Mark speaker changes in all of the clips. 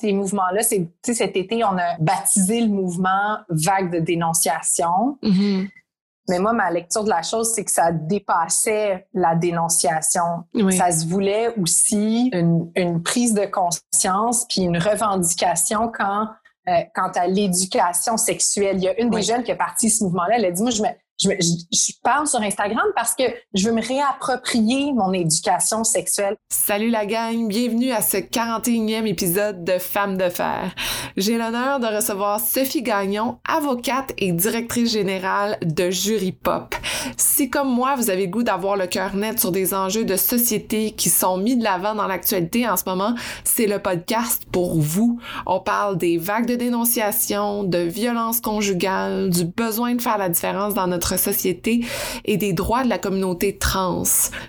Speaker 1: Ces mouvements-là, c'est, cet été, on a baptisé le mouvement vague de dénonciation.
Speaker 2: Mm-hmm.
Speaker 1: Mais moi, ma lecture de la chose, c'est que ça dépassait la dénonciation. Ça se voulait aussi une, une, prise de conscience puis une revendication quand, euh, quant à l'éducation sexuelle. Il y a une des jeunes qui a parti ce mouvement-là, elle a dit, moi, je me, je, je, parle sur Instagram parce que je veux me réapproprier mon éducation sexuelle.
Speaker 2: Salut la gang, bienvenue à ce 41e épisode de Femmes de fer. J'ai l'honneur de recevoir Sophie Gagnon, avocate et directrice générale de Jury Pop. Si comme moi, vous avez goût d'avoir le cœur net sur des enjeux de société qui sont mis de l'avant dans l'actualité en ce moment, c'est le podcast pour vous. On parle des vagues de dénonciation, de violence conjugale, du besoin de faire la différence dans notre société et des droits de la communauté trans.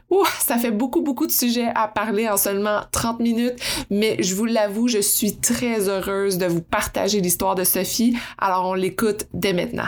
Speaker 2: Ouh, ça fait beaucoup, beaucoup de sujets à parler en seulement 30 minutes, mais je vous l'avoue, je suis très heureuse de vous partager l'histoire de Sophie, alors on l'écoute dès maintenant.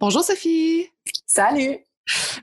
Speaker 2: Bonjour Sophie.
Speaker 1: Salut.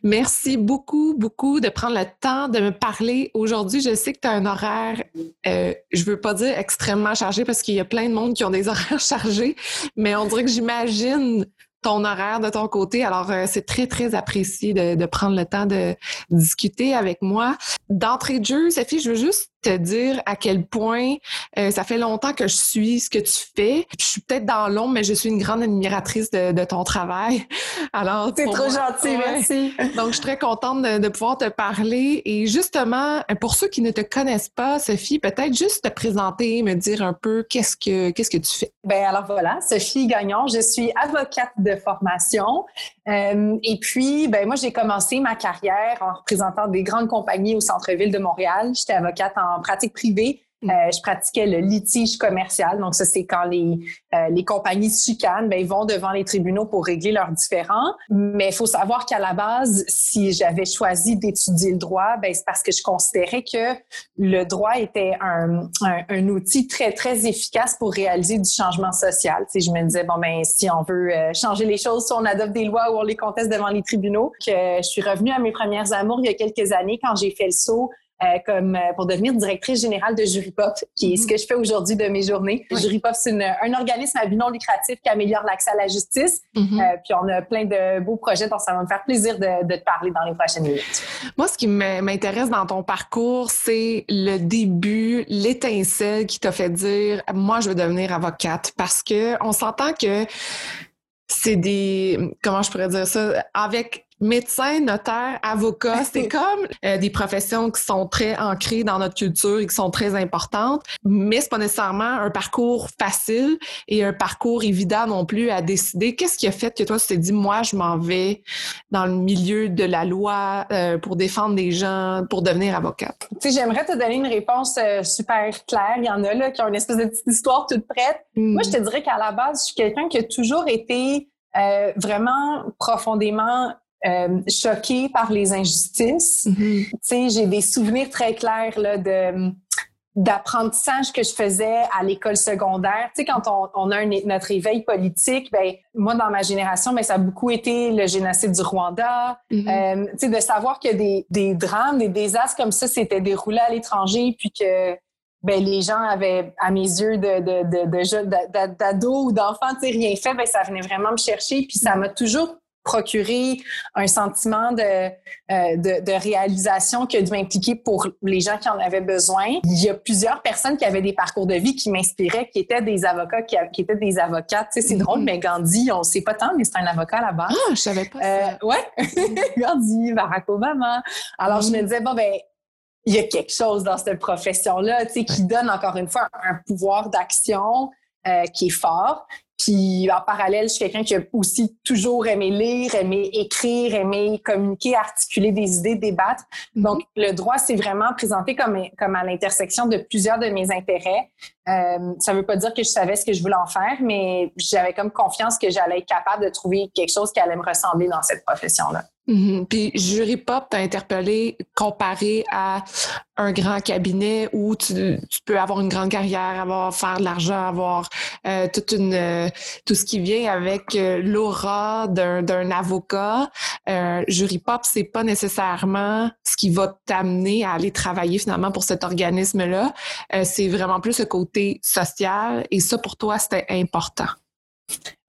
Speaker 2: Merci beaucoup, beaucoup de prendre le temps de me parler aujourd'hui. Je sais que tu as un horaire, euh, je veux pas dire extrêmement chargé parce qu'il y a plein de monde qui ont des horaires chargés, mais on dirait que j'imagine ton horaire de ton côté. Alors, euh, c'est très, très apprécié de, de, prendre le temps de discuter avec moi. D'entrée de jeu, Sophie, je veux juste te dire à quel point euh, ça fait longtemps que je suis ce que tu fais. Je suis peut-être dans l'ombre, mais je suis une grande admiratrice de, de ton travail.
Speaker 1: Alors, c'est trop gentil, merci.
Speaker 2: Donc, je suis très contente de, de, pouvoir te parler. Et justement, pour ceux qui ne te connaissent pas, Sophie, peut-être juste te présenter, me dire un peu qu'est-ce que qu'est-ce que tu fais.
Speaker 1: Ben alors voilà, Sophie Gagnon, je suis avocate de formation. Euh, et puis, ben moi, j'ai commencé ma carrière en représentant des grandes compagnies au centre-ville de Montréal. J'étais avocate en pratique privée Mm. Euh, je pratiquais le litige commercial. Donc, ça, c'est quand les, euh, les compagnies chicanent, ben, ils vont devant les tribunaux pour régler leurs différends. Mais il faut savoir qu'à la base, si j'avais choisi d'étudier le droit, ben, c'est parce que je considérais que le droit était un, un, outil très, très efficace pour réaliser du changement social. Tu je me disais, bon, ben, si on veut euh, changer les choses, si on adopte des lois ou on les conteste devant les tribunaux, que je suis revenue à mes premières amours il y a quelques années quand j'ai fait le saut euh, comme euh, pour devenir directrice générale de Jury Pop, qui est ce mhm. que je fais aujourd'hui de mes journées. Jury Pop, c'est un organisme à but non lucratif qui améliore l'accès à la justice. Mhm. euh, puis on a plein de beaux projets, donc ça va me faire plaisir de, de te parler dans les prochaines minutes.
Speaker 2: Moi, ce qui m'intéresse dans ton parcours, c'est le début, l'étincelle qui t'a fait dire, moi, je veux devenir avocate, parce que on s'entend que c'est des comment je pourrais dire ça avec médecin, notaire, avocat, c'est comme euh, des professions qui sont très ancrées dans notre culture et qui sont très importantes, mais c'est pas nécessairement un parcours facile et un parcours évident non plus à décider. Qu'est-ce qui a fait que toi tu t'es dit moi je m'en vais dans le milieu de la loi euh, pour défendre des gens, pour devenir avocate?
Speaker 1: Tu sais, j'aimerais te donner une réponse euh, super claire. Il y en a là qui ont une espèce de petite histoire toute prête. Mm. Moi, je te dirais qu'à la base, je suis quelqu'un qui a toujours été vraiment profondément euh, choquée par les injustices.
Speaker 2: Mm-hmm.
Speaker 1: Tu sais, j'ai des souvenirs très clairs là, de d'apprentissage que je faisais à l'école secondaire. Tu sais, quand on, on a un, notre éveil politique, ben moi, dans ma génération, ben ça a beaucoup été le génocide du Rwanda.
Speaker 2: Mm-hmm.
Speaker 1: euh, tu sais, de savoir que des, des drames, des désastres comme ça s'étaient déroulés à l'étranger, puis que ben les gens avaient, à mes yeux, de, de, de, d'ados ou d'enfants, tu sais, rien fait, ben ça venait vraiment me chercher, puis ça m'a toujours procurer un sentiment de, euh, de, de, réalisation qui a dû m'impliquer pour les gens qui en avaient besoin. Il y a plusieurs personnes qui avaient des parcours de vie qui m'inspiraient, qui étaient des avocats, qui, qui étaient des avocates. Tu sais, c'est drôle, mm-hmm. mais Gandhi, on sait pas tant, mais c'est un avocat à la base.
Speaker 2: Ah, je savais pas
Speaker 1: euh, ça. ouais, Gandhi, Barack Obama. Alors, je me mm-hmm. disais, bon, ben, il y a quelque chose dans cette profession-là, tu sais, qui donne encore une fois un pouvoir d'action euh, qui est fort. Puis en parallèle, je suis quelqu'un qui a aussi toujours aimé lire, aimé écrire, aimé communiquer, articuler des idées, débattre. Mm-hmm. Donc le droit s'est vraiment présenté comme comme à l'intersection de plusieurs de mes intérêts. Euh, ça veut pas dire que je savais ce que je voulais en faire, mais j'avais comme confiance que j'allais être capable de trouver quelque chose qui allait me ressembler dans cette profession-là.
Speaker 2: Mm-hmm. Puis Jury Pop t'a interpellé comparé à un grand cabinet où tu, peux avoir une grande carrière, avoir faire de l'argent, avoir euh, toute une euh, tout ce qui vient avec euh, l'aura d'un avocat. Jury Pop, c'est pas nécessairement ce qui va t'amener à aller travailler finalement pour cet organisme-là. c'est vraiment plus le côté social et ça pour toi c'était important.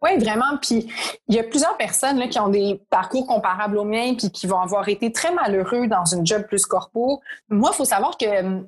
Speaker 1: Oui, vraiment. Puis il y a plusieurs personnes là, qui ont des parcours comparables aux miens puis qui vont avoir été très malheureux dans une job plus corpo. Moi, il faut savoir que euh,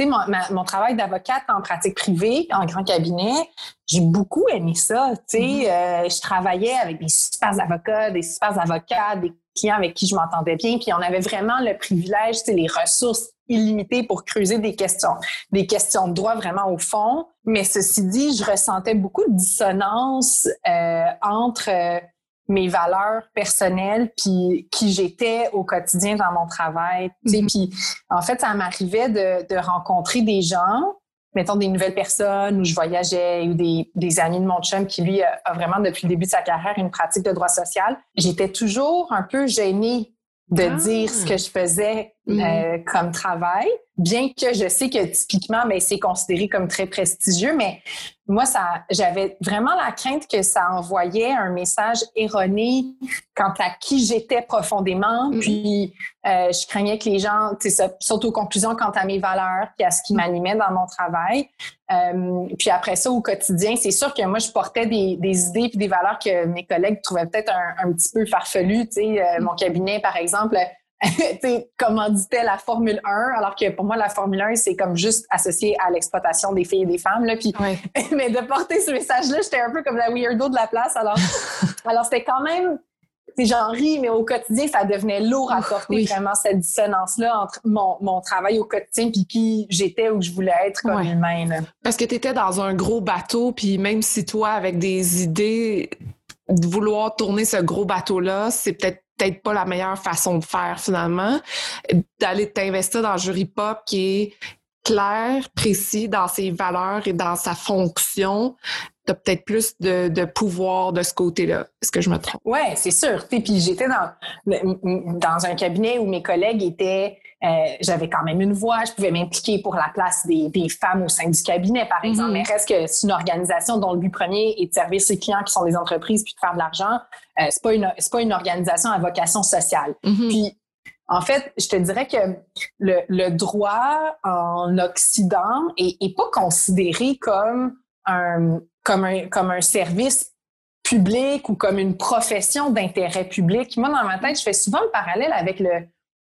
Speaker 1: mon, mon, travail d'avocate en pratique privée, en grand cabinet, j'ai beaucoup aimé ça. Tu sais, mm-hmm. euh, je travaillais avec des super avocats, des super avocats, des clients avec qui je m'entendais bien. Puis on avait vraiment le privilège, les ressources illimité pour creuser des questions, des questions de droit vraiment au fond. Mais ceci dit, je ressentais beaucoup de dissonance euh, entre euh, mes valeurs personnelles puis qui j'étais au quotidien dans mon travail. Mm Puis en fait, ça m'arrivait de, de, rencontrer des gens, mettons des nouvelles personnes où je voyageais ou des, des amis de mon chum qui lui a vraiment depuis le début de sa carrière une pratique de droit social. J'étais toujours un peu gênée de ah. dire ce que je faisais euh, comme travail, bien que je sais que typiquement, mais ben, c'est considéré comme très prestigieux, mais moi, ça, j'avais vraiment la crainte que ça envoyait un message erroné quant à qui j'étais profondément. Mm. Puis, euh, je craignais que les gens, surtout aux conclusions quant à mes valeurs, puis à ce qui mm. m'animait dans mon travail. Euh, puis après ça, au quotidien, c'est sûr que moi, je portais des, des idées puis des valeurs que mes collègues trouvaient peut-être un, un, petit peu farfelues. Tu sais, euh, mon cabinet, par exemple, commanditait la Formule 1, alors que pour moi, la Formule 1, c'est comme juste associé à l'exploitation des filles et des femmes. Là, puis, mais de porter ce message-là, j'étais un peu comme la weirdo de la place. Alors, alors c'était quand même, j'en ris, mais au quotidien, ça devenait lourd à porter vraiment cette dissonance-là entre mon, mon, travail au quotidien puis qui j'étais ou je voulais être comme humaine.
Speaker 2: Parce que tu étais dans un gros bateau, puis même si toi, avec des idées, de vouloir tourner ce gros bateau-là, c'est peut-être peut-être pas la meilleure façon de faire finalement, d'aller t'investir dans le jury pop qui est clair, précis dans ses valeurs et dans sa fonction, tu as peut-être plus de, pouvoir de ce côté-là. Est-ce que je me trompe?
Speaker 1: Oui, c'est sûr. Puis j'étais dans, dans un cabinet où mes collègues étaient euh, j'avais quand même une voix, je pouvais m'impliquer pour la place des, des, femmes au sein du cabinet, par exemple. Mm-hmm. Mais reste que c'est une organisation dont le but premier est de servir ses clients qui sont des entreprises puis de faire de l'argent. Euh, c'est pas une c'est pas une organisation à vocation sociale. Mm-hmm. Puis en fait, je te dirais que le, le droit en Occident est, est, pas considéré comme un comme un comme un service public ou comme une profession d'intérêt public. Moi, dans ma tête, je fais souvent le parallèle avec le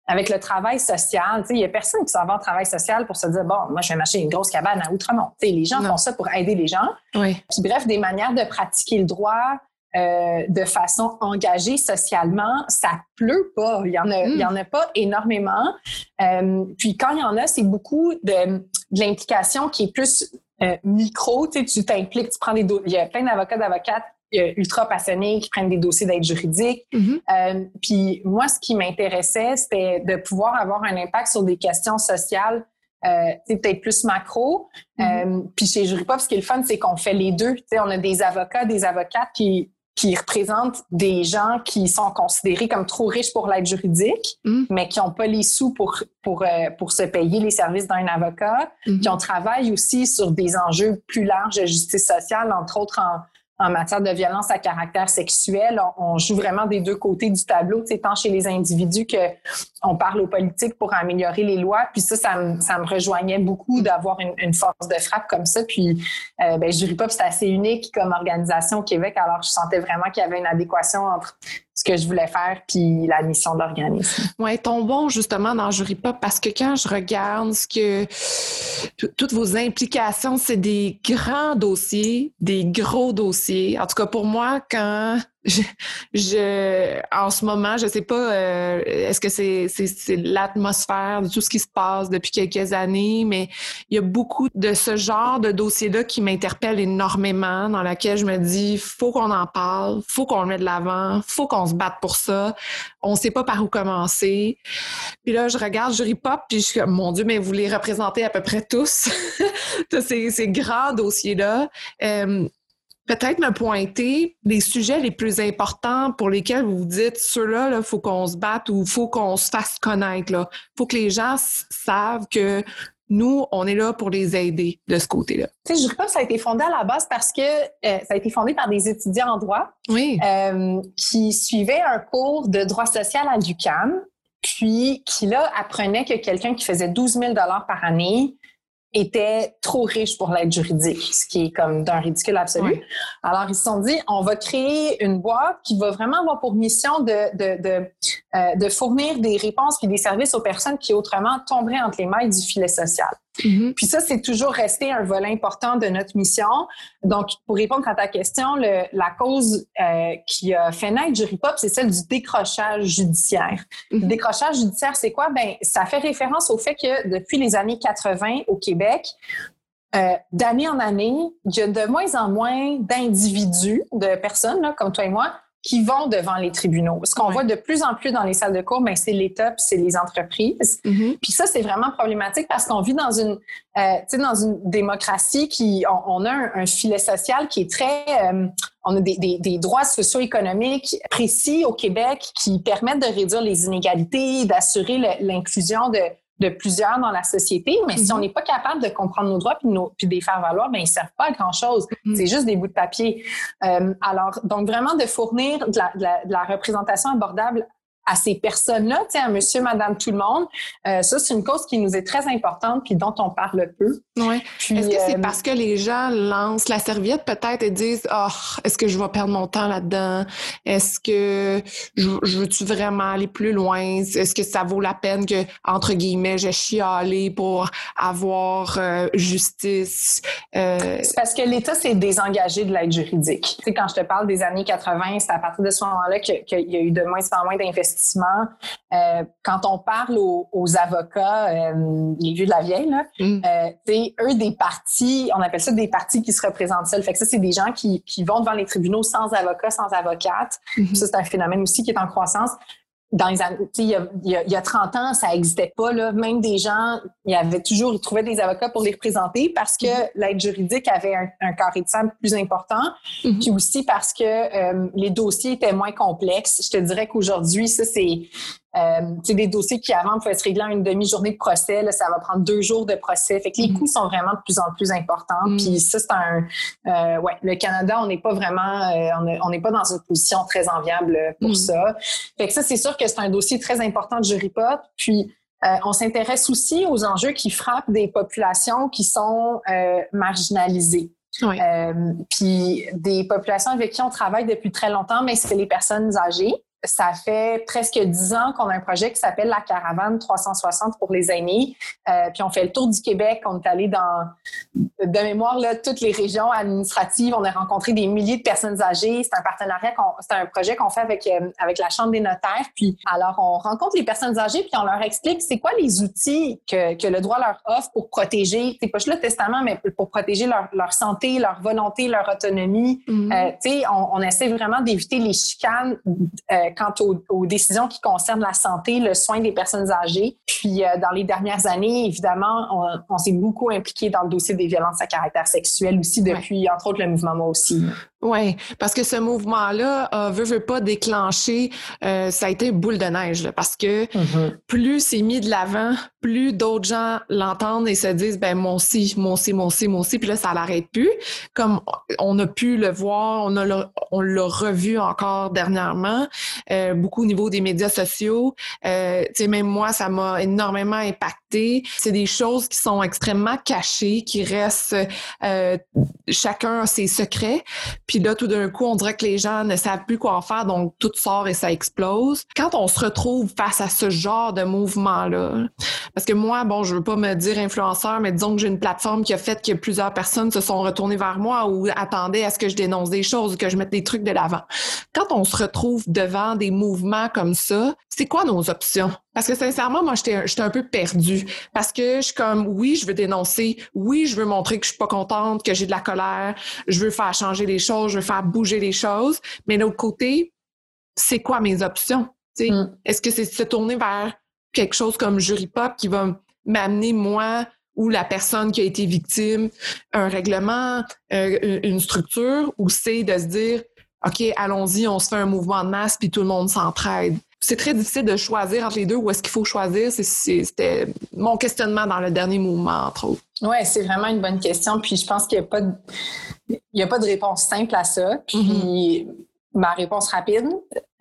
Speaker 1: avec le travail social, il y a personne qui s'en va en travail social pour se dire, bon, moi, je vais m'acheter une grosse cabane à Outremont. les gens font ça pour aider les gens.
Speaker 2: Oui.
Speaker 1: Puis bref, des manières de pratiquer le droit euh, de façon engagée socialement, ça pleut pas. Il y en a, il y en a pas énormément. Euh, puis quand il y en a, c'est beaucoup de, de l'implication qui est plus euh, micro. Tu t'impliques, tu prends des... Il y a plein d'avocats, d'avocates ultra passionnés qui prennent des dossiers d'aide juridique. Mm-hmm. euh, puis moi, ce qui m'intéressait, c'était de pouvoir avoir un impact sur des questions sociales euh, peut-être plus macro. Mm-hmm. euh, puis chez Juripop, ce qui est le fun, c'est qu'on fait les deux. sais, on a des avocats, des avocates qui, qui représentent des gens qui sont considérés comme trop riches pour l'aide juridique, mm. mais qui n'ont pas les sous pour, pour, euh, pour se payer les services d'un avocat, mm-hmm. qui ont travaillé aussi sur des enjeux plus larges de justice sociale, entre autres en en matière de violence à caractère sexuel. On, joue vraiment des deux côtés du tableau, tant chez les individus que on parle aux politiques pour améliorer les lois. Puis ça, ça me, rejoignait beaucoup d'avoir une, une, force de frappe comme ça. Puis euh, ben, Jury Pop, c'est assez unique comme organisation au Québec. Alors, je sentais vraiment qu'il y avait une adéquation entre ce que je voulais faire puis la mission de l'organisme.
Speaker 2: Oui, tombons justement dans Jury Pop parce que quand je regarde ce que toutes vos implications, c'est des grands dossiers, des gros dossiers. En tout cas, pour moi, quand je, en ce moment, je sais pas, euh, est-ce que c'est, c'est, l'atmosphère de tout ce qui se passe depuis quelques années, mais il y a beaucoup de ce genre de dossier-là qui m'interpelle énormément, dans laquelle je me dis, faut qu'on en parle, faut qu'on le mette de l'avant, faut qu'on se batte pour ça. On sait pas par où commencer. Puis là, je regarde Jury Pop, puis je suis comme, mon Dieu, mais vous les représentez à peu près tous, ces, ces grands dossiers-là. Euh, peut-être me pointer les sujets les plus importants pour lesquels vous vous dites ceux-là, il faut qu'on se batte ou faut qu'on se fasse connaître. Il faut que les gens savent que nous, on est là pour les aider de ce côté-là.
Speaker 1: Tu sais, je crois que ça a été fondé à la base parce que euh, ça a été fondé par des étudiants en droit
Speaker 2: oui.
Speaker 1: euh, qui suivaient un cours de droit social à l'UQAM, puis qui, là, apprenaient que quelqu'un qui faisait 12 000 par année était trop riche pour l'aide juridique, ce qui est comme d'un ridicule absolu. Alors, ils se sont dit, on va créer une boîte qui va vraiment avoir pour mission de, de, de, euh, de fournir des réponses et des services aux personnes qui autrement tomberaient entre les mailles du filet social. Mm-hmm. Puis ça, c'est toujours resté un volet important de notre mission. Donc, pour répondre à ta question, le, la cause euh, qui a fait naître Jury-Pop, c'est celle du décrochage judiciaire. Mm-hmm. Le décrochage judiciaire, c'est quoi? Ben, ça fait référence au fait que depuis les années 80 au Québec, euh, d'année en année, il y a de moins en moins d'individus, de personnes là, comme toi et moi, qui vont devant les tribunaux. Ce qu'on voit de plus en plus dans les salles de cours, ben, c'est l'État puis c'est les entreprises. Mm-hmm. Puis ça, c'est vraiment problématique parce qu'on vit dans une, euh, dans une démocratie qui, on, a un, filet social qui est très, euh, on a des, des, des droits socio-économiques précis au Québec qui permettent de réduire les inégalités, d'assurer l'inclusion de de plusieurs dans la société, mais si on mhm. n'est pas capable de comprendre nos droits puis, nos, puis de les faire valoir, ben ils servent pas à grand chose. Mhm. C'est juste des bouts de papier. Euh, alors, donc vraiment de fournir de la, de la, de la représentation abordable à ces personnes-là, tu sais, à monsieur, madame, tout le monde. Euh, ça, c'est une cause qui nous est très importante puis dont on parle peu.
Speaker 2: Oui. Est-ce que c'est euh, parce que les gens lancent la serviette peut-être et disent « oh, est-ce que je vais perdre mon temps là-dedans? Est-ce que je, veux-tu vraiment aller plus loin? Est-ce que ça vaut la peine que, entre guillemets, je chialer pour avoir euh, justice?
Speaker 1: C'est parce que l'État s'est désengagé de l'aide juridique. Tu sais, quand je te parle des années 80, c'est à partir de ce moment-là qu'il y a eu de moins en moins d'investissements euh, quand on parle aux, avocats, euh, les vieux de la vieille, là, mm. euh, eux, des partis, on appelle ça des partis qui se représentent seuls. Fait que ça, c'est des gens qui, vont devant les tribunaux sans avocat, sans avocate. Mm-hmm. Ça, c'est un phénomène aussi qui est en croissance dans les il y, a, il, y a, 30 ans, ça n'existait pas. Là. Même des gens, il y avait toujours, ils trouvaient des avocats pour les représenter parce que mm-hmm. l'aide juridique avait un, un carré de sable plus important. Mm-hmm. Puis aussi parce que euh, les dossiers étaient moins complexes. Je te dirais qu'aujourd'hui, ça, c'est euh, des dossiers qui avant pouvaient se régler en une demi-journée de procès, là, ça va prendre deux jours de procès. Fait que les mm. coûts sont vraiment de plus en plus importants. Mm. Puis ça, c'est un euh, ouais, le Canada, on n'est pas vraiment euh, on n'est pas dans une position très enviable pour mm. ça. Fait que ça, c'est sûr que c'est un dossier très important de jury pop. Puis euh, on s'intéresse aussi aux enjeux qui frappent des populations qui sont euh, marginalisées. Oui. puis des populations avec qui on travaille depuis très longtemps, mais c'est les personnes âgées ça fait presque dix ans qu'on a un projet qui s'appelle la Caravane 360 pour les aînés. Euh, puis on fait le tour du Québec. On est allé dans, de mémoire, là, toutes les régions administratives. On a rencontré des milliers de personnes âgées. C'est un partenariat, c'est un projet qu'on fait avec, euh, avec la Chambre des notaires. Puis alors, on rencontre les personnes âgées puis on leur explique c'est quoi les outils que, que le droit leur offre pour protéger, c'est pas juste le testament, mais pour protéger leur, leur santé, leur volonté, leur autonomie. Mm-hmm. Euh, tu sais, on, on, essaie vraiment d'éviter les chicanes quant aux, décisions qui concernent la santé, le soin des personnes âgées. Puis, euh, dans les dernières années, évidemment, on, s'est beaucoup impliqué dans le dossier des violences à caractère sexuel aussi depuis, entre autres, le mouvement Moi aussi.
Speaker 2: Oui, parce que ce mouvement-là euh, veut, veut pas déclencher, euh, ça a été boule de neige, parce que mm-hmm. plus c'est mis de l'avant, plus d'autres gens l'entendent et se disent, ben moi aussi, moi aussi, moi aussi, moi aussi, puis là, ça l'arrête plus. Comme on a pu le voir, on a on l'a revu encore dernièrement, euh, beaucoup au niveau des médias sociaux. Euh, tu sais, même moi, ça m'a énormément impacté. C'est des choses qui sont extrêmement cachées, qui restent, euh, chacun a ses secrets. Puis là, tout d'un coup, on dirait que les gens ne savent plus quoi en faire, donc tout sort et ça explose. Quand on se retrouve face à ce genre de mouvement-là, parce que moi, bon, je veux pas me dire influenceur, mais disons que j'ai une plateforme qui a fait que plusieurs personnes se sont retournées vers moi ou attendaient à ce que je dénonce des choses, ou que je mette des trucs de l'avant. Quand on se retrouve devant des mouvements comme ça, c'est quoi nos options? Parce que sincèrement, moi, j'étais un peu perdue. Parce que je suis comme, oui, je veux dénoncer. Oui, je veux montrer que je suis pas contente, que j'ai de la colère. Je veux faire changer les choses. Je veux faire bouger les choses. Mais de l'autre côté, c'est quoi mes options? Mm. Est-ce que c'est se tourner vers quelque chose comme Jury Pop qui va m'amener, moi, ou la personne qui a été victime, un règlement, euh, une structure, ou c'est de se dire, OK, allons-y, on se fait un mouvement de masse, puis tout le monde s'entraide? C'est très difficile de choisir entre les deux où est-ce qu'il faut choisir? C'était mon questionnement dans le dernier mouvement, entre autres.
Speaker 1: Oui, c'est vraiment une bonne question. Puis je pense qu'il n'y a, pas de, a pas de réponse simple à ça. Puis mm-hmm. ma réponse rapide,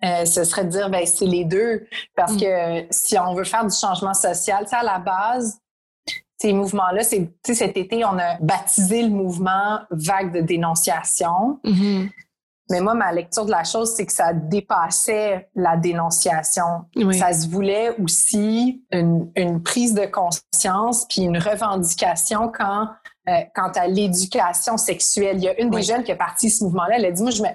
Speaker 1: euh, ce serait de dire, ben c'est les deux. Parce mm. que si on veut faire du changement social, à la base, ces mouvements-là, c'est cet été, on a baptisé le mouvement vague de dénonciation. Mm-hmm. Mais moi, ma lecture de la chose, c'est que ça dépassait la dénonciation. Ça se voulait aussi une, prise de conscience puis une revendication quand, euh, quant à l'éducation sexuelle. Il y a une des jeunes qui a parti ce mouvement-là. Elle a dit, moi, je, me,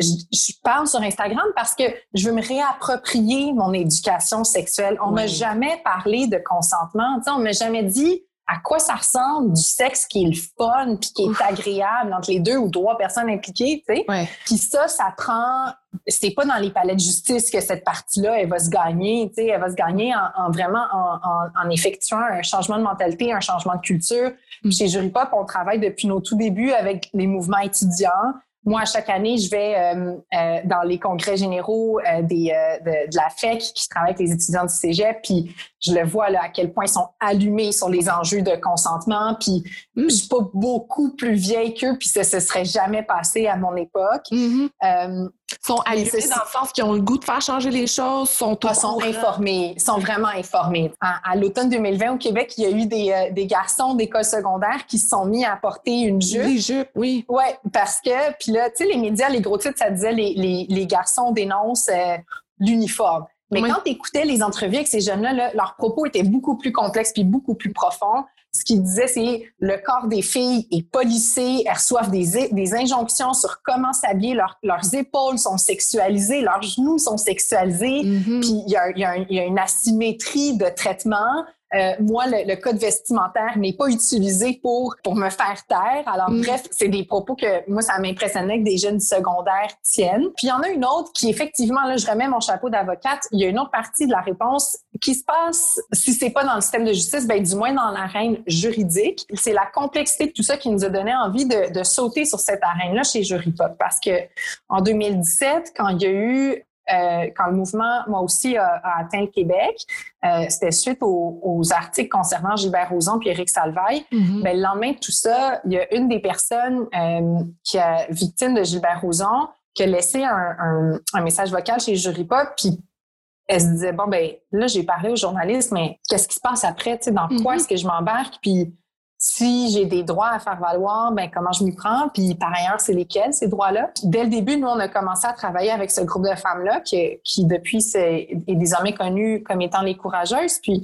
Speaker 1: je, parle sur Instagram parce que je veux me réapproprier mon éducation sexuelle. On m'a jamais parlé de consentement. on m'a jamais dit à quoi ça ressemble du sexe qui est le fun puis qui est agréable entre les deux ou trois personnes impliquées, tu sais. Puis ça, ça prend. C'est pas dans les palais de justice que cette partie-là, elle va se gagner, tu sais. Elle va se gagner en, vraiment en, effectuant un changement de mentalité, un changement de culture. Mm. Chez Jury Pop, on travaille depuis nos tout débuts avec les mouvements étudiants. Moi, chaque année, je vais euh, euh, dans les congrès généraux euh, des, de, la FEC qui travaille avec les étudiants du cégep, puis je le vois là, à quel point ils sont allumés sur les enjeux de consentement. Puis mm. je suis pas beaucoup plus vieille qu'eux, puis ça se serait jamais passé à mon époque.
Speaker 2: Euh, sont allumés dans le sens qu'ils ont le goût de faire changer les choses, sont
Speaker 1: ah, sont informés, sont vraiment informés. À, l'automne 2020 au Québec, il y a eu des, euh, des garçons d'école secondaire qui se sont mis à porter une jupe.
Speaker 2: Des jupes, oui.
Speaker 1: Ouais, parce que puis là, tu sais, les médias, les gros titres, ça disait les, les, les garçons dénoncent euh, l'uniforme. Mais quand tu écoutais les entrevues avec ces jeunes-là, leurs propos étaient beaucoup plus complexes puis beaucoup plus profonds. Ce qu'ils disaient, c'est le corps des filles est polissé, elles reçoivent des, des injonctions sur comment s'habiller, leurs épaules sont sexualisées, leurs genoux sont sexualisés, mm-hmm. puis il y a une asymétrie de traitement. Euh, moi, le, code vestimentaire n'est pas utilisé pour pour me faire taire. Alors mm. bref, c'est des propos que moi ça m'impressionnait que des jeunes secondaires tiennent. Puis il y en a une autre qui effectivement là, je remets mon chapeau d'avocate. Il y a une autre partie de la réponse qui se passe si c'est pas dans le système de justice, ben du moins dans l'arène juridique. C'est la complexité de tout ça qui nous a donné envie de, de sauter sur cette arène-là chez Juripop parce que en 2017, quand il y a eu quand le mouvement, moi aussi, a, atteint le Québec, euh, c'était suite aux, articles concernant Gilbert Rozon puis Éric Salvaille. Ben, le lendemain de tout ça, il y a une des personnes euh, qui est victime de Gilbert Rozon qui a laissé un, message vocal chez Jury Pop, puis elle se disait bon ben là j'ai parlé aux journalistes, mais qu'est-ce qui se passe après, tu sais, dans quoi mm-hmm. est-ce que je m'embarque, puis si j'ai des droits à faire valoir, ben comment je m'y prends, puis par ailleurs, c'est lesquels ces droits-là? Dès le début, nous, on a commencé à travailler avec ce groupe de femmes-là qui, qui depuis est, est désormais connu comme étant les courageuses. Puis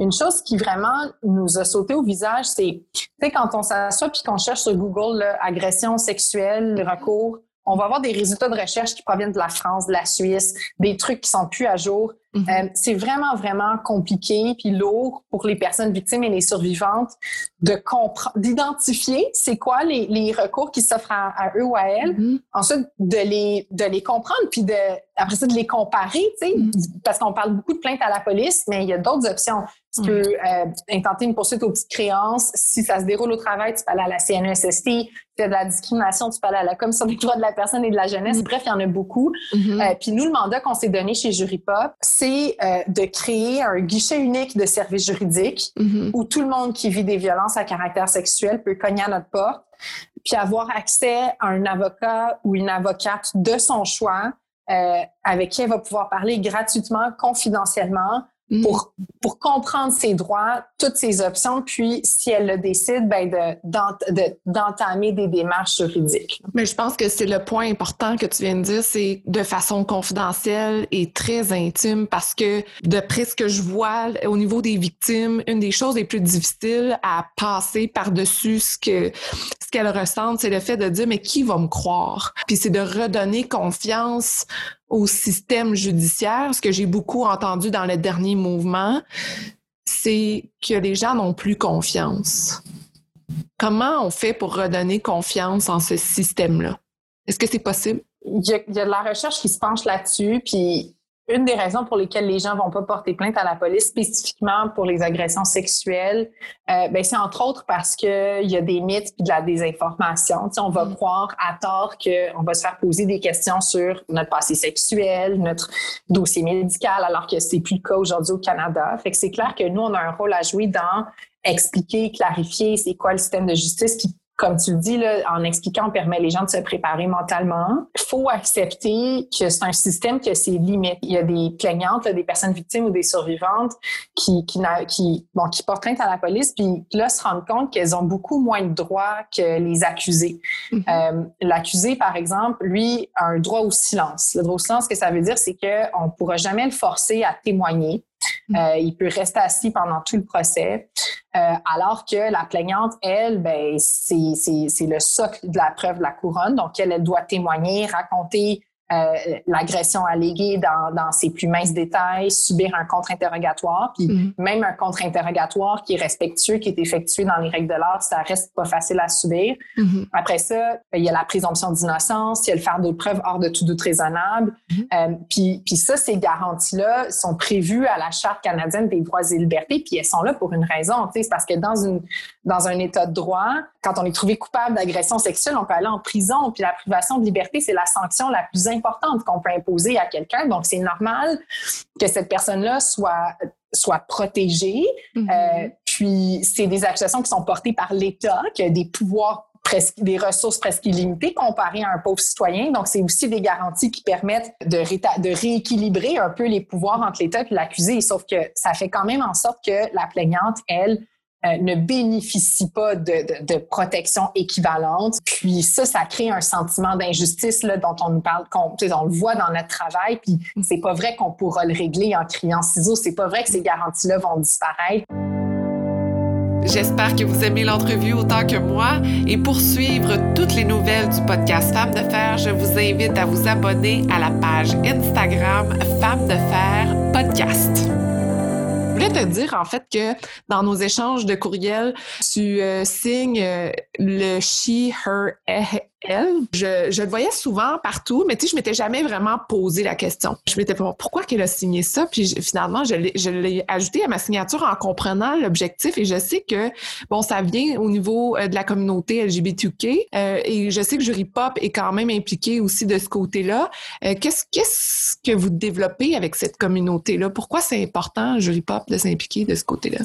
Speaker 1: une chose qui vraiment nous a sauté au visage, c'est, tu sais, quand on s'assoit puis qu'on cherche sur Google là, agression sexuelle, recours, on va avoir des résultats de recherche qui proviennent de la France, de la Suisse, des trucs qui sont plus à jour. Euh, c'est vraiment, vraiment compliqué puis lourd pour les personnes victimes et les survivantes de comprendre, d'identifier c'est quoi les, les, recours qui s'offrent à, eux ou à elles. Mhm. Ensuite, de les, de les comprendre puis de, après ça, de les comparer, tu sais, mhm. parce qu'on parle beaucoup de plaintes à la police, mais il y a d'autres options. Tu peux euh, intenter une poursuite aux petites créances. Si ça se déroule au travail, tu peux aller à la CNESST. As de la discrimination, tu aller à la Commission des droits de la personne et de la jeunesse. Bref, il y en a beaucoup. Euh, puis nous, le mandat qu'on s'est donné chez Juripop, c'est euh, de créer un guichet unique de services juridiques mm-hmm. où tout le monde qui vit des violences à caractère sexuel peut cogner à notre porte, puis avoir accès à un avocat ou une avocate de son choix euh, avec qui elle va pouvoir parler gratuitement, confidentiellement. Pour, pour comprendre ses droits, toutes ses options, puis si elle le décide, ben de, d'entamer des démarches juridiques.
Speaker 2: Mais je pense que c'est le point important que tu viens de dire, c'est de façon confidentielle et très intime parce que de ce que je vois au niveau des victimes, une des choses les plus difficiles à passer par-dessus ce que ce qu'elles ressentent, c'est le fait de dire mais qui va me croire? Puis c'est de redonner confiance au système judiciaire, ce que j'ai beaucoup entendu dans le dernier mouvement, c'est que les gens n'ont plus confiance. Comment on fait pour redonner confiance en ce système-là? Est-ce que c'est possible?
Speaker 1: Il y, a, de la recherche qui se penche là-dessus, puis une des raisons pour lesquelles les gens vont pas porter plainte à la police spécifiquement pour les agressions sexuelles, euh, ben c'est entre autres parce que il y a des mythes et de la désinformation. on va mm. croire à tort qu'on va se faire poser des questions sur notre passé sexuel, notre dossier médical, alors que c'est plus le cas aujourd'hui au Canada. Fait que c'est clair que nous on a un rôle à jouer dans expliquer, clarifier c'est quoi le système de justice qui comme tu le dis, là, en expliquant, on permet les gens de se préparer mentalement. Il faut accepter que c'est un système qui a ses limites. Il y a des plaignantes, des personnes victimes ou des survivantes qui, qui, qui, bon, qui portent plainte à la police, puis là, se rendent compte qu'elles ont beaucoup moins de droits que les accusés. Mm-hmm. euh, L'accusé, par exemple, lui, a un droit au silence. Le droit au silence, ce que ça veut dire, c'est qu'on ne pourra jamais le forcer à témoigner. Mm. Euh, il peut rester assis pendant tout le procès, euh, alors que la plaignante, elle, ben, c'est le socle de la preuve de la couronne. Donc, elle, elle doit témoigner, raconter euh, l'agression alléguée dans, dans, ses plus minces détails, subir un contre-interrogatoire, puis mm-hmm. même un contre-interrogatoire qui est respectueux, qui est effectué dans les règles de l'art, ça reste pas facile à subir. Mm-hmm. Après ça, il y a la présomption d'innocence, il y a le faire de preuves hors de tout doute raisonnable. Mm-hmm. euh, puis, puis ça, ces garanties-là sont prévues à la Charte canadienne des droits et libertés, puis elles sont là pour une raison. C'est parce que dans, une, dans un état de droit, quand on est trouvé coupable d'agression sexuelle, on peut aller en prison, puis la privation de liberté, c'est la sanction la plus importante qu'on peut imposer à quelqu'un. Donc, c'est normal que cette personne-là soit soit protégée. Mm-hmm. euh, puis, c'est des accusations qui sont portées par l'État, qui a des pouvoirs presque des ressources presque illimitées comparées à un pauvre citoyen. Donc, c'est aussi des garanties qui permettent de, de rééquilibrer un peu les pouvoirs entre l'État et l'accusé. Sauf que ça fait quand même en sorte que la plaignante, elle, euh, ne bénéficient pas de, de, protection équivalente. Puis ça, ça crée un sentiment d'injustice là, dont on nous parle, qu'on, on le voit dans notre travail. Puis c'est pas vrai qu'on pourra le régler en criant ciseaux. C'est pas vrai que ces garanties-là vont disparaître.
Speaker 2: J'espère que vous aimez l'entrevue autant que moi. Et pour suivre toutes les nouvelles du podcast Femmes de Fer, je vous invite à vous abonner à la page Instagram Femmes de Fer Podcast. Je voulais te dire, en fait, que dans nos échanges de courriels, tu euh, signes euh, le she, her, elle. Je, je, le voyais souvent partout, mais tu sais, je m'étais jamais vraiment posé la question. Je m'étais pas pourquoi qu'elle a signé ça, puis finalement, je l'ai ajouté à ma signature en comprenant l'objectif et je sais que, bon, ça vient au niveau euh, de la communauté LGBTQ euh, et je sais que Jury Pop est quand même impliqué aussi de ce côté-là. Euh, qu'est-ce, qu'est-ce que vous développez avec cette communauté-là? Pourquoi c'est important, Jury Pop, de s'impliquer de ce côté-là?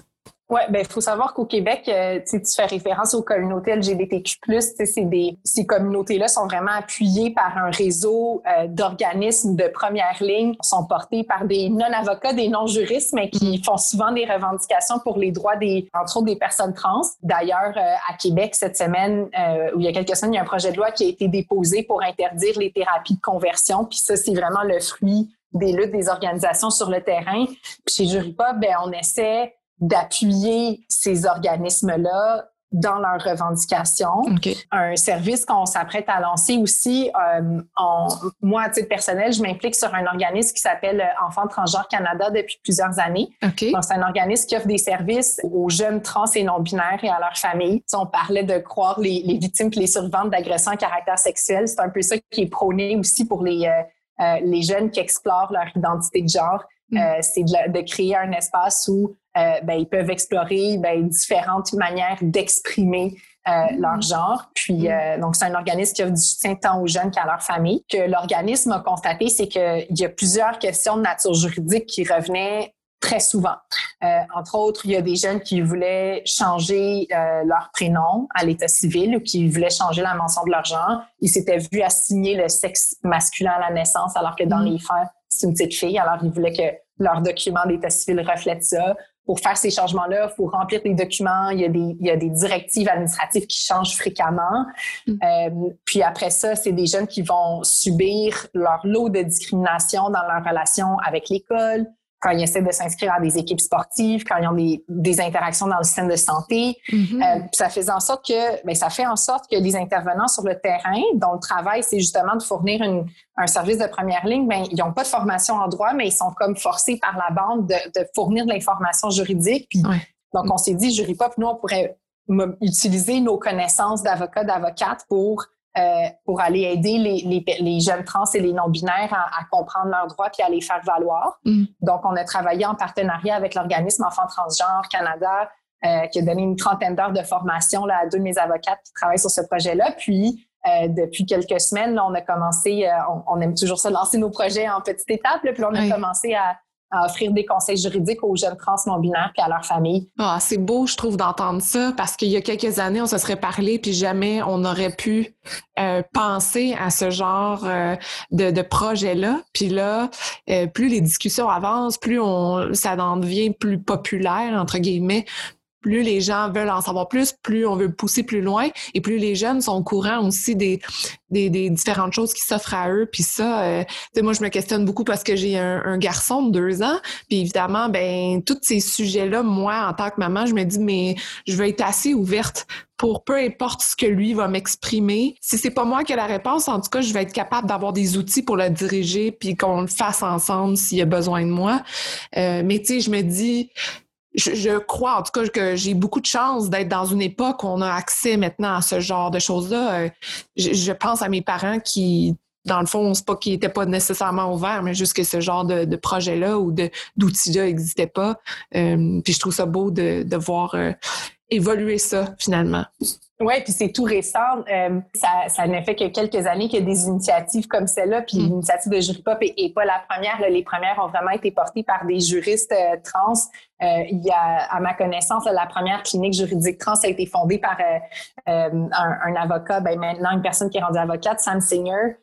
Speaker 1: Oui, ben il faut savoir qu'au Québec, euh, tu fais référence aux communautés LGBTQ+. C'est des, ces communautés-là sont vraiment appuyées par un réseau euh, d'organismes de première ligne, sont portés par des non-avocats, des non-juristes, mais qui mm-hmm. font souvent des revendications pour les droits des, entre autres, des personnes trans. D'ailleurs, euh, à Québec, cette semaine, où il y a quelques semaines, il y a un projet de loi qui a été déposé pour interdire les thérapies de conversion. Puis ça, c'est vraiment le fruit des luttes des organisations sur le terrain. Puis chez Juripop, ben on essaie d'appuyer ces organismes-là dans leurs revendications. Un service qu'on s'apprête à lancer aussi, euh, moi, à titre personnel, je m'implique sur un organisme qui s'appelle euh, Enfants Transgenres Canada depuis plusieurs années. Donc, c'est un organisme qui offre des services aux jeunes trans et non-binaires et à leurs familles. on parlait de croire les, les victimes et les survivantes d'agressions à caractère sexuel. C'est un peu ça qui est prôné aussi pour les, euh, les jeunes qui explorent leur identité de genre. Mm. c'est de, de, créer un espace où euh, ben, ils peuvent explorer ben, différentes manières d'exprimer euh, mm. leur genre. Puis, mm. euh, donc, c'est un organisme qui offre du soutien tant aux jeunes qu'à leur famille. Que l'organisme a constaté, c'est qu'il y a plusieurs questions de nature juridique qui revenaient très souvent. Euh, entre autres, il y a des jeunes qui voulaient changer euh, leur prénom à l'état civil ou qui voulaient changer la mention de leur genre. Ils s'étaient vus assigner le sexe masculin à la naissance alors que dans mm. les faits, c'est une petite fille. Alors, ils voulaient que leur document d'état civil reflète ça pour faire ces changements-là, il faut remplir des documents. Il y, a des, il y a des directives administratives qui changent fréquemment. Mm. Euh, puis après ça, c'est des jeunes qui vont subir leur lot de discrimination dans leur relation avec l'école, quand ils essaient de s'inscrire à des équipes sportives, quand ils ont des, des interactions dans le système de santé. Mm-hmm. euh, ça fait en sorte que, ben, ça fait en sorte que les intervenants sur le terrain, dont le travail, c'est justement de fournir une, un service de première ligne, ben, ils n'ont pas de formation en droit, mais ils sont comme forcés par la bande de, de fournir de l'information juridique. Puis, Donc, on s'est dit, jury pop, nous, on pourrait utiliser nos connaissances d'avocats, d'avocates pour euh, pour aller aider les, les, les, jeunes trans et les non-binaires à, à, comprendre leurs droits puis à les faire valoir. Mm. Donc, on a travaillé en partenariat avec l'organisme Enfants Transgenres Canada, euh, qui a donné une trentaine d'heures de formation là, à deux de mes avocates qui travaillent sur ce projet-là. Puis, euh, depuis quelques semaines, là, on a commencé, euh, on, on, aime toujours se lancer nos projets en petites étapes, là, puis on a commencé à, à offrir des conseils juridiques aux jeunes trans non-binaires et à leur famille.
Speaker 2: Ah, c'est beau, je trouve, d'entendre ça parce qu'il y a quelques années, on se serait parlé puis jamais on aurait pu euh, penser à ce genre euh, de, de projet-là. Puis là, euh, plus les discussions avancent, plus on, ça en devient plus populaire, entre guillemets, plus les gens veulent en savoir plus, plus on veut pousser plus loin et plus les jeunes sont au courant aussi des, des, différentes choses qui s'offrent à eux. Puis ça, euh, moi, je me questionne beaucoup parce que j'ai un, garçon de deux ans. Puis évidemment, ben tous ces sujets-là, moi, en tant que maman, je me dis, mais je veux être assez ouverte pour peu importe ce que lui va m'exprimer. Si c'est pas moi qui ai la réponse, en tout cas, je vais être capable d'avoir des outils pour le diriger puis qu'on le fasse ensemble s'il y a besoin de moi. Euh, mais tu sais, je me dis, je, crois en tout cas que j'ai beaucoup de chance d'être dans une époque où on a accès maintenant à ce genre de choses-là. Euh, je, pense à mes parents qui, dans le fond, c'est pas qu'ils n'étaient pas nécessairement ouverts, mais juste que ce genre de, projet-là ou d'outils-là n'existait pas. Euh, puis je trouve ça beau de, de voir euh, évoluer ça finalement.
Speaker 1: Oui, puis c'est tout récent. Euh, ça, ça n'a fait que quelques années qu'il y a des initiatives comme celle-là, puis mm. l'initiative de Jury Pop est, pas la première. Les premières ont vraiment été portées par des juristes euh, trans. Euh, il y a, à ma connaissance, la première clinique juridique trans a été fondée par un, un, avocat, ben maintenant une personne qui est rendue avocate, Sam Singer.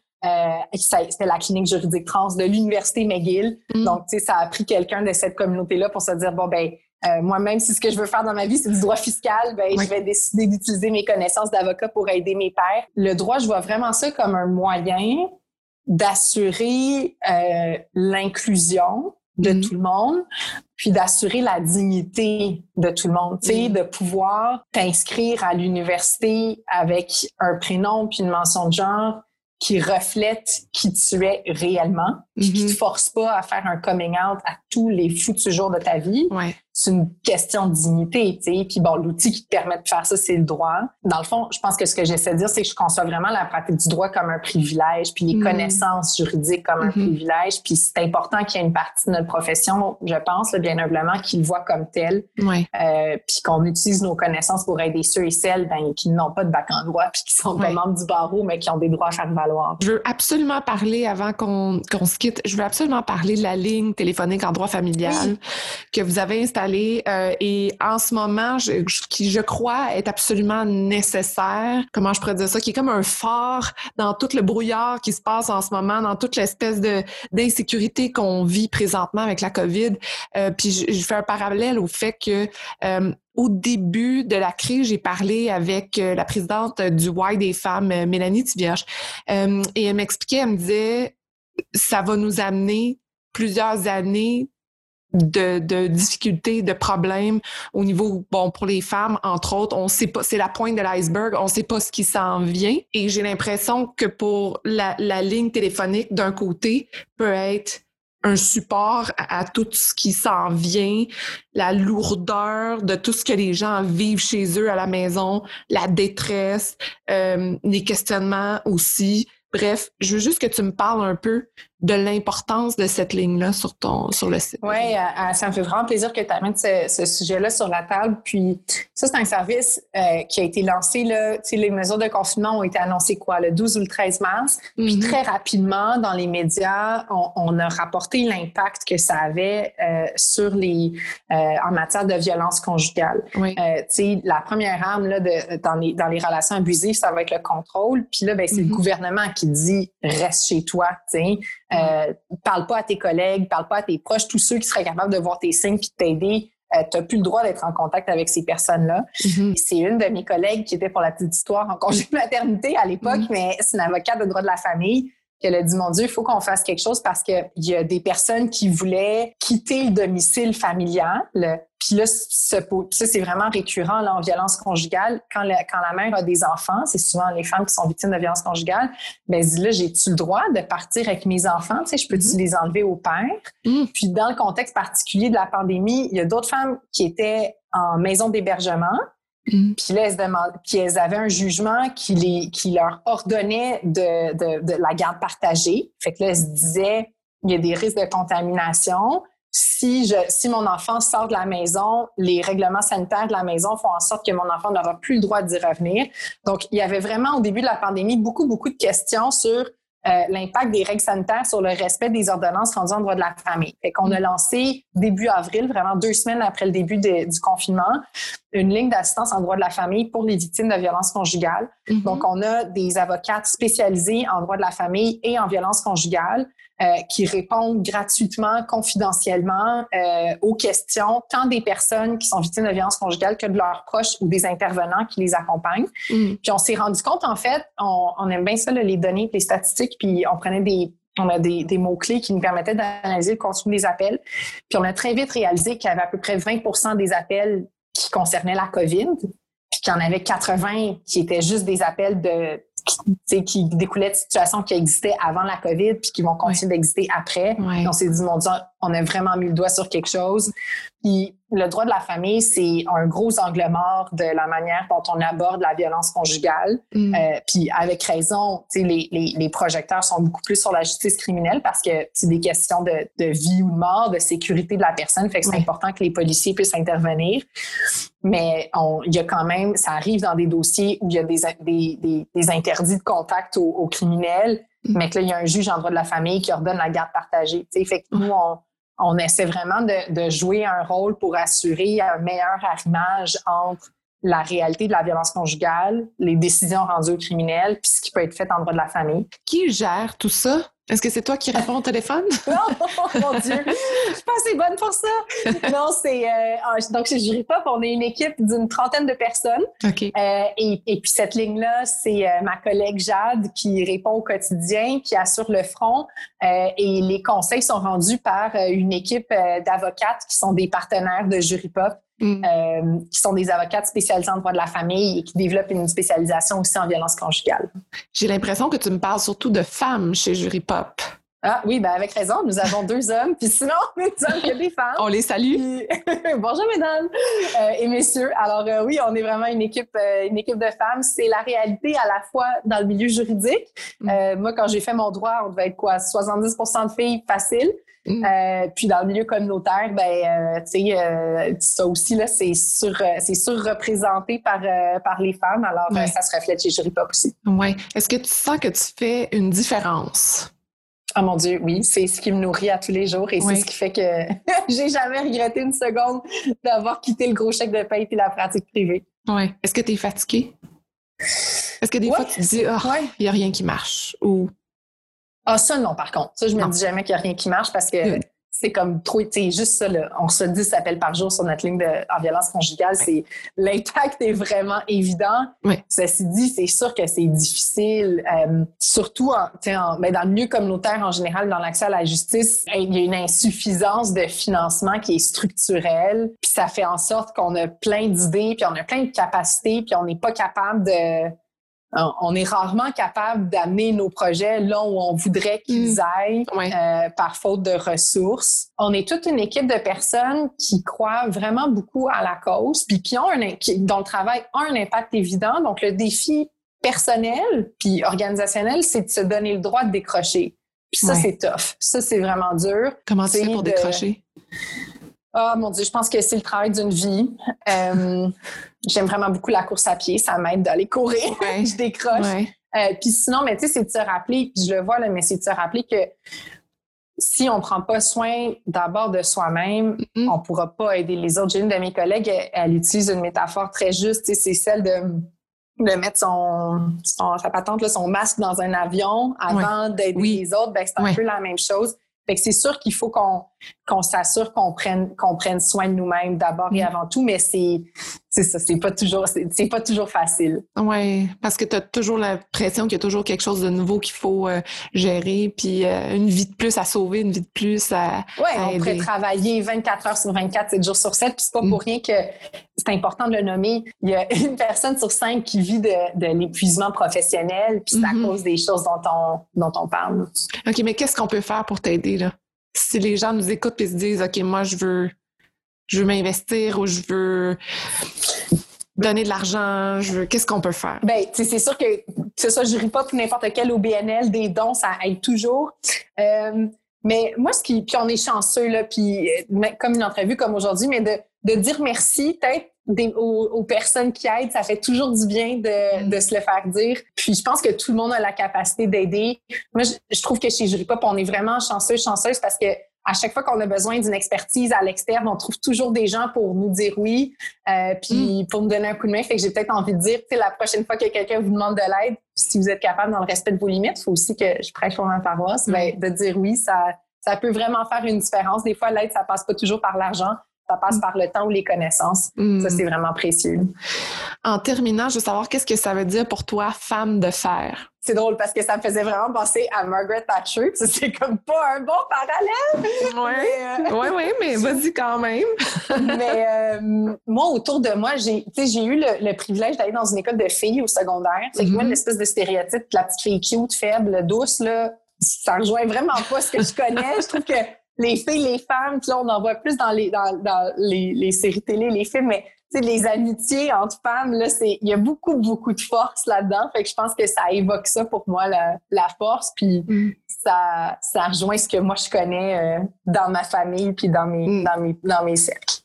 Speaker 1: C'était la clinique juridique trans de l'Université McGill. Mm. Donc, tu sais, ça a pris quelqu'un de cette communauté-là pour se dire, bon, ben euh, moi-même, si ce que je veux faire dans ma vie, c'est du droit fiscal, ben, je vais décider d'utiliser mes connaissances d'avocat pour aider mes pairs. Le droit, je vois vraiment ça comme un moyen d'assurer euh, l'inclusion de mm-hmm. tout le monde, puis d'assurer la dignité de tout le monde, tu sais, mm-hmm. de pouvoir t'inscrire à l'université avec un prénom puis une mention de genre qui reflète qui tu es réellement, qui ne mm-hmm. te force pas à faire un coming out à tous les foutus jours de ta vie.
Speaker 2: Ouais
Speaker 1: c'est une question de dignité, tu sais. Puis bon, l'outil qui te permet de faire ça, c'est le droit. Dans le fond, je pense que ce que j'essaie de dire, c'est que je conçois vraiment la pratique du droit comme un privilège, puis les mm. connaissances juridiques comme un mm-hmm. privilège. Puis c'est important qu'il y ait une partie de notre profession, je pense, bien humblement, qui le voit comme tel.
Speaker 2: Ouais.
Speaker 1: Euh, puis qu'on utilise nos connaissances pour aider ceux et celles ben, qui n'ont pas de bac en droit, puis qui sont pas membres du barreau, mais qui ont des droits à faire valoir.
Speaker 2: Je veux absolument parler, avant qu'on se quitte, je veux absolument parler de la ligne téléphonique en droit familial que vous avez installée euh, et en ce moment, je, qui je crois est absolument nécessaire. Comment je pourrais dire ça? Qui est comme un phare dans tout le brouillard qui se passe en ce moment, dans toute l'espèce de d'insécurité qu'on vit présentement avec la COVID. Euh, puis je, je, fais un parallèle au fait que euh, au début de la crise, j'ai parlé avec la présidente du Y des femmes, Mélanie Tivierge, et elle m'expliquait, elle me disait, ça va nous amener plusieurs années de, difficultés, de problèmes au niveau, bon, pour les femmes, entre autres, on sait pas, c'est la pointe de l'iceberg, on sait pas ce qui s'en vient. Et j'ai l'impression que pour la, la ligne téléphonique, d'un côté, peut être un support à, tout ce qui s'en vient, la lourdeur de tout ce que les gens vivent chez eux à la maison, la détresse, euh, les questionnements aussi. Bref, je veux juste que tu me parles un peu de l'importance de cette ligne-là sur ton sur le site.
Speaker 1: Oui, ça me fait vraiment plaisir que tu amènes ce, sujet-là sur la table. Puis ça, c'est un service euh, qui a été lancé, là, les mesures de confinement ont été annoncées quoi, le 12 ou le 13 mars. Puis mhm. très rapidement, dans les médias, on, a rapporté l'impact que ça avait euh, sur les euh, en matière de violence conjugale. Oui. la première arme là, de, dans, les, dans les relations abusives, ça va être le contrôle. Puis là, ben, c'est le mhm. gouvernement qui dit reste chez toi, euh, parle pas à tes collègues, parle pas à tes proches, tous ceux qui seraient capables de voir tes signes puis de t'aider. Euh, tu n'as plus le droit d'être en contact avec ces personnes-là. Mm-hmm. C'est une de mes collègues qui était pour la petite histoire en congé de maternité à l'époque, mm-hmm. mais c'est une avocate de droit de la famille qu'elle a dit, mon Dieu, il faut qu'on fasse quelque chose parce qu'il y a des personnes qui voulaient quitter le domicile familial. Puis là, ça, c'est vraiment récurrent là, en violence conjugale. Quand la, quand la mère a des enfants, c'est souvent les femmes qui sont victimes de violence conjugale, ben là, j'ai-tu le droit de partir avec mes enfants? Tu sais, je peux-tu mm-hmm. les enlever au père? Mm. Puis dans le contexte particulier de la pandémie, il y a d'autres femmes qui étaient en maison d'hébergement Mm. Puis là, elles, avaient un jugement qui, les, qui leur ordonnait de, de, la garde partagée. Fait que là, elles se disaient, il y a des risques de contamination. Si, je, si mon enfant sort de la maison, les règlements sanitaires de la maison font en sorte que mon enfant n'aura plus le droit d'y revenir. Donc, il y avait vraiment au début de la pandémie beaucoup, beaucoup de questions sur euh, l'impact des règles sanitaires sur le respect des ordonnances rendues en droit de la famille. Fait qu'on a lancé début avril, vraiment deux semaines après le début du confinement, une ligne d'assistance en droit de la famille pour les victimes de violences conjugales. Mm-hmm. Donc, on a des avocates spécialisées en droit de la famille et en violence conjugale euh, qui répondent gratuitement, confidentiellement euh, aux questions, tant des personnes qui sont victimes de violences conjugales que de leurs proches ou des intervenants qui les accompagnent. Mm. Puis on s'est rendu compte, en fait, on, on aime bien ça, les données, les statistiques, puis on prenait des on a des, des mots-clés qui nous permettaient d'analyser le contenu des appels. Puis on a très vite réalisé qu'il y avait à peu près 20% des appels qui concernaient la COVID, puis qu'il y en avait 80 qui étaient juste des appels de qui découlaient de situations qui existaient avant la COVID puis qui vont continuer d'exister après. on s'est dit, mon Dieu, on a vraiment mis le doigt sur quelque chose. Puis le droit de la famille, c'est un gros angle mort de la manière dont on aborde la violence conjugale. Mm. Euh, puis avec raison, les, les, les, projecteurs sont beaucoup plus sur la justice criminelle parce que c'est des questions de, de, vie ou de mort, de sécurité de la personne. Fait que c'est important que les policiers puissent intervenir. Mais il y a quand même, ça arrive dans des dossiers où il y a des, des, des, interdits de contact aux, aux criminels, mm. mais que là, il y a un juge en droit de la famille qui ordonne la garde partagée. Fait que nous, on, on essaie vraiment de, jouer un rôle pour assurer un meilleur arrimage entre la réalité de la violence conjugale, les décisions rendues aux criminels, puis ce qui peut être fait en droit de la famille.
Speaker 2: Qui gère tout ça? Est-ce que c'est toi qui réponds au téléphone?
Speaker 1: non, mon Dieu, je suis pas assez bonne pour ça. Non, c'est euh, ah, donc chez Jury Pop, on est une équipe d'une trentaine de personnes.
Speaker 2: Ok.
Speaker 1: Euh, et, et, puis cette ligne-là, c'est euh, ma collègue Jade qui répond au quotidien, qui assure le front. Euh, et les conseils sont rendus par euh, une équipe d'avocates qui sont des partenaires de Jury Pop. Mm. Euh, qui sont des avocates spécialisées en droit de la famille et qui développent une spécialisation aussi en violence conjugale.
Speaker 2: J'ai l'impression que tu me parles surtout de femmes chez Jury Pop.
Speaker 1: Ah oui, ben avec raison, nous avons deux hommes, puis sinon, nous avons que des femmes.
Speaker 2: On les salue.
Speaker 1: Bonjour mesdames euh, et messieurs. Alors euh, oui, on est vraiment une équipe, une équipe de femmes. C'est la réalité à la fois dans le milieu juridique. Mm. moi, quand j'ai fait mon droit, on devait être quoi, 70% de filles faciles. Mm. Euh, puis dans le milieu communautaire, ben, euh, tu sais, euh, ça aussi là, c'est sur, c'est surreprésenté par par les femmes. Alors ça se reflète chez Jury Pop aussi.
Speaker 2: Ouais. Est-ce que tu sens que tu fais une différence?
Speaker 1: Ah mon Dieu, oui, c'est ce qui me nourrit à tous les jours et c'est ce qui fait que j'ai jamais regretté une seconde d'avoir quitté le gros chèque de paye et la pratique privée.
Speaker 2: Ouais. Est-ce que tu es fatiguée? Est-ce que des fois tu te dis, ah, il n'y a rien qui marche ou?
Speaker 1: Ah, ça, non, par contre. Ça, je me dis jamais qu'il n'y a rien qui marche parce que c'est comme trop, tu sais, juste ça, là, on se dit ça appelle par jour sur notre ligne de, en violence conjugale. C'est, l'impact est vraiment évident.
Speaker 2: Oui.
Speaker 1: Ceci dit, c'est sûr que c'est difficile, euh, surtout en, en, ben, dans le milieu communautaire en général, dans l'accès à la justice, il y a une insuffisance de financement qui est structurelle. Puis ça fait en sorte qu'on a plein d'idées, puis on a plein de capacités, puis on n'est pas capable de on est rarement capable d'amener nos projets là où on voudrait qu'ils mm. aillent euh, par faute de ressources. On est toute une équipe de personnes qui croient vraiment beaucoup à la cause, puis qui ont un, dont le travail a un impact évident. Donc le défi personnel puis organisationnel, c'est de se donner le droit de décrocher. Puis ça, c'est tough. Ça, c'est vraiment dur.
Speaker 2: Comment tu fais pour décrocher?
Speaker 1: Ah, mon Dieu, je pense que c'est le travail d'une vie. Euh, j'aime vraiment beaucoup la course à pied. Ça m'aide d'aller courir. je décroche. Euh, puis sinon, mais tu sais, c'est de se rappeler, je le vois, là, mais c'est de se rappeler que si on prend pas soin d'abord de soi-même, mm-hmm. on pourra pas aider les autres. J'ai une de mes collègues, elle, utilise une métaphore très juste, c'est celle de de mettre son, sa patente, son masque dans un avion avant d'aider les autres, ben, c'est un peu la même chose. Fait que c'est sûr qu'il faut qu'on qu'on s'assure qu'on prenne qu'on prenne soin de nous-mêmes d'abord et mm. avant tout, mais c'est c'est ça, c'est pas toujours c'est pas toujours facile.
Speaker 2: Oui, parce que tu as toujours l'impression qu'il y a toujours quelque chose de nouveau qu'il faut euh, gérer, puis euh, une vie de plus à sauver, une vie de plus à
Speaker 1: Oui, on pourrait travailler 24 heures sur 24, 7 jours sur 7, puis c'est pas pour mm. rien que c'est important de le nommer. Il y a une personne sur cinq qui vit de, de l'épuisement professionnel, puis c'est à mm-hmm. cause des choses dont on dont on parle.
Speaker 2: OK, mais qu'est-ce qu'on peut faire pour t'aider là? Si les gens nous écoutent et se disent OK, moi je veux je veux m'investir ou je veux donner de l'argent, je veux qu'est-ce qu'on peut faire?
Speaker 1: Ben, c'est sûr que c'est ça, je ris pas pour n'importe quel OBNL, des dons, ça aide toujours. Euh, mais moi, ce qui, puis on est chanceux, là, puis euh, comme une entrevue comme aujourd'hui, mais de, de dire merci, peut-être aux, personnes qui aident, ça fait toujours du bien de, mm. de, se le faire dire. Puis je pense que tout le monde a la capacité d'aider. Moi, je, trouve que chez Jury Pop, on est vraiment chanceux, chanceuse parce que à chaque fois qu'on a besoin d'une expertise à l'externe, on trouve toujours des gens pour nous dire oui, euh, puis mm. pour nous donner un coup de main. Fait que j'ai peut-être envie de dire, tu la prochaine fois que quelqu'un vous demande de l'aide, si vous êtes capable dans le respect de vos limites, il faut aussi que je prêche pour ma paroisse, mm. ben, de dire oui, ça, ça peut vraiment faire une différence. Des fois, l'aide, ça passe pas toujours par l'argent ça passe par le temps ou les connaissances. Ça, c'est vraiment précieux.
Speaker 2: En terminant, je veux savoir qu'est-ce que ça veut dire pour toi, femme de fer?
Speaker 1: C'est drôle parce que ça me faisait vraiment penser à Margaret Thatcher. C'est comme pas un bon parallèle.
Speaker 2: Oui, oui, oui, mais vas-y quand même.
Speaker 1: mais euh, moi, autour de moi, j'ai eu le, privilège d'aller dans une école de filles au secondaire. C'est que moi, mm-hmm. l'espèce de stéréotype, la petite fille cute, faible, douce, là, ça rejoint vraiment pas ce que je connais. je trouve que les filles, les femmes, puis là, on en voit plus dans les, dans, dans les, les séries télé, les films, mais les amitiés entre femmes, là, c'est, il y a beaucoup, beaucoup de force là-dedans. Fait que je pense que ça évoque ça pour moi, la, la force. Puis mm. ça, ça rejoint ce que moi je connais euh, dans ma famille puis dans mes, mm. dans mes, dans mes cercles.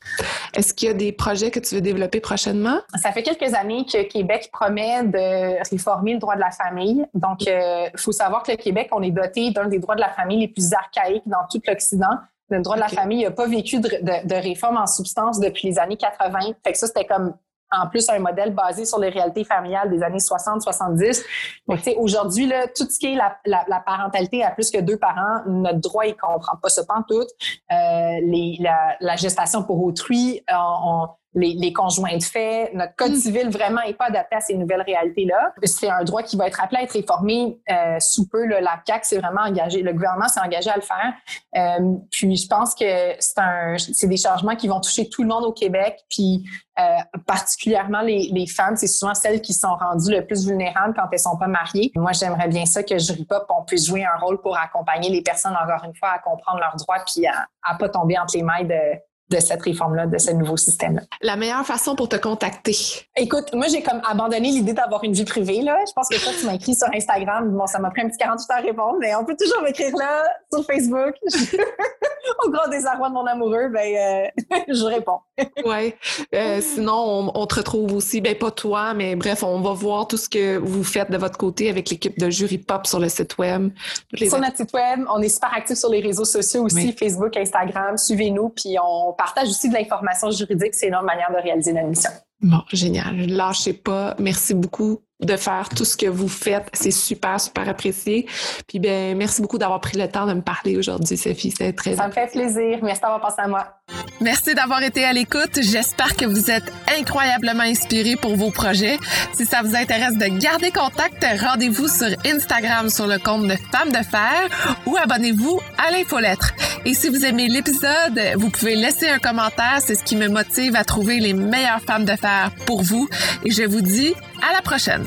Speaker 2: Est-ce qu'il y a des projets que tu veux développer prochainement?
Speaker 1: Ça fait quelques années que Québec promet de réformer le droit de la famille. Donc, il euh, faut savoir que le Québec, on est doté d'un des droits de la famille les plus archaïques dans tout l'Occident. Le droit de la famille n'a pas vécu de, de, réforme en substance depuis les années 80. Fait que ça, c'était comme en plus un modèle basé sur les réalités familiales des années 60-70. Aujourd'hui, là, tout ce qui est la, la, la, parentalité à plus que deux parents, notre droit, il comprend pas ce pantoute. Euh, les, la, la, gestation pour autrui, euh, on, les, conjoints de fait. Notre code mm. civil vraiment n'est pas adapté à ces nouvelles réalités-là. C'est un droit qui va être appelé à être réformé euh, sous peu. la CAC s'est vraiment engagé, le gouvernement s'est engagé à le faire. Euh, puis je pense que c'est un, c'est des changements qui vont toucher tout le monde au Québec. Puis euh, particulièrement les, les femmes, c'est souvent celles qui sont rendues le plus vulnérables quand elles sont pas mariées. Moi, j'aimerais bien ça que Jury Pop, on puisse jouer un rôle pour accompagner les personnes encore une fois à comprendre leurs droits puis à, à pas tomber entre les mailles de de cette réforme-là, de ce nouveau système-là.
Speaker 2: La meilleure façon pour te contacter?
Speaker 1: Écoute, moi, j'ai comme abandonné l'idée d'avoir une vie privée. Là. Je pense que toi, tu m'as écrit sur Instagram. Bon, ça m'a pris un petit 48 heures à répondre, mais on peut toujours m'écrire là, sur Facebook. Au grand désarroi de mon amoureux, ben, euh, je réponds.
Speaker 2: Oui. Euh, sinon, on, te retrouve aussi, ben pas toi, mais bref, on va voir tout ce que vous faites de votre côté avec l'équipe de Jury Pop sur le site web.
Speaker 1: Sur notre site web, on est super actifs sur les réseaux sociaux aussi, Facebook, Instagram. Suivez-nous, puis on partage aussi de l'information juridique. C'est une autre manière de réaliser la mission.
Speaker 2: Bon, génial. Lâchez pas. Merci beaucoup de faire tout ce que vous faites. C'est super, super apprécié. Puis ben, merci beaucoup d'avoir pris le temps de me parler aujourd'hui, Sophie. C'est très
Speaker 1: Ça me fait plaisir. Merci d'avoir pensé à moi.
Speaker 2: Merci d'avoir été à l'écoute. J'espère que vous êtes incroyablement inspirés pour vos projets. Si ça vous intéresse de garder contact, rendez-vous sur Instagram sur le compte de Femmes de Fer ou abonnez-vous à l'infolettre. Et si vous aimez l'épisode, vous pouvez laisser un commentaire. C'est ce qui me motive à trouver les meilleures femmes de fer pour vous. Et je vous dis à la prochaine.